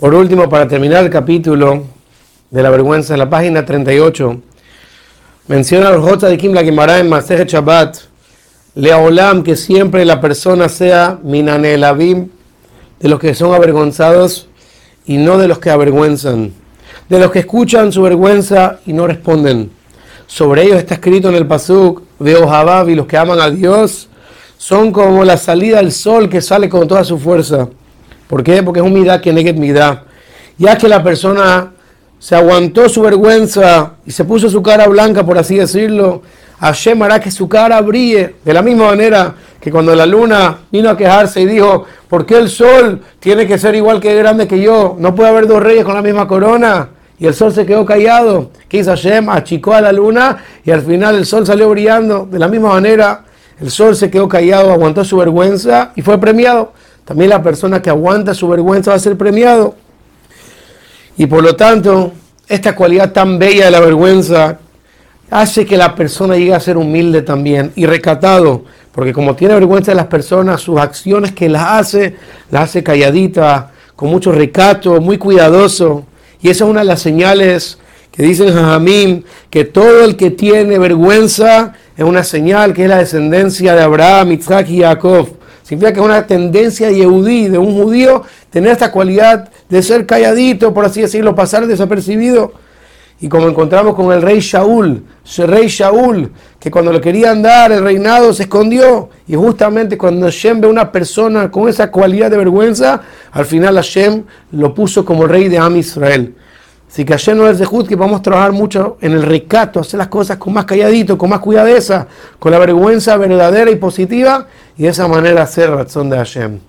Por último, para terminar el capítulo de la vergüenza, en la página 38, menciona los Jota de Kim la Gemara en Masejet Shabbat, Leolam, que siempre la persona sea minanelavim, de los que son avergonzados y no de los que avergüenzan, de los que escuchan su vergüenza y no responden. Sobre ellos está escrito en el Pasuk de Ohabab y los que aman a Dios son como la salida del sol que sale con toda su fuerza. ¿Por qué? Porque es un midá que negue. Ya que la persona se aguantó su vergüenza y se puso su cara blanca, por así decirlo, Hashem hará que su cara brille de la misma manera que cuando la luna vino a quejarse y dijo, ¿por qué el sol tiene que ser igual que grande que yo? No puede haber dos reyes con la misma corona. Y el sol se quedó callado. ¿Qué hizo Hashem? Achicó a la luna y al final el sol salió brillando. De la misma manera, el sol se quedó callado, aguantó su vergüenza y fue premiado. También la persona que aguanta su vergüenza va a ser premiado. Y por lo tanto, esta cualidad tan bella de la vergüenza hace que la persona llegue a ser humilde también y recatado, porque como tiene vergüenza de las personas, sus acciones que las hace, las hace calladita, con mucho recato, muy cuidadoso. Y esa es una de las señales que dicen Jajamín, que todo el que tiene vergüenza es una señal que es la descendencia de Abraham, Isaac y Jacob. Significa que es una tendencia yehudí, de un judío, tener esta cualidad de ser calladito, por así decirlo, pasar desapercibido. Y como encontramos con el rey Shaul, rey Shaul, que cuando le querían dar el reinado se escondió. Y justamente cuando Hashem ve a una persona con esa cualidad de vergüenza, al final Hashem lo puso como rey de Am Israel. Así que Hashem no es de Jud, que vamos a trabajar mucho en el recato, hacer las cosas con más calladito, con más cuidadeza, con la vergüenza verdadera y positiva, y de esa manera hacer razón de Hashem.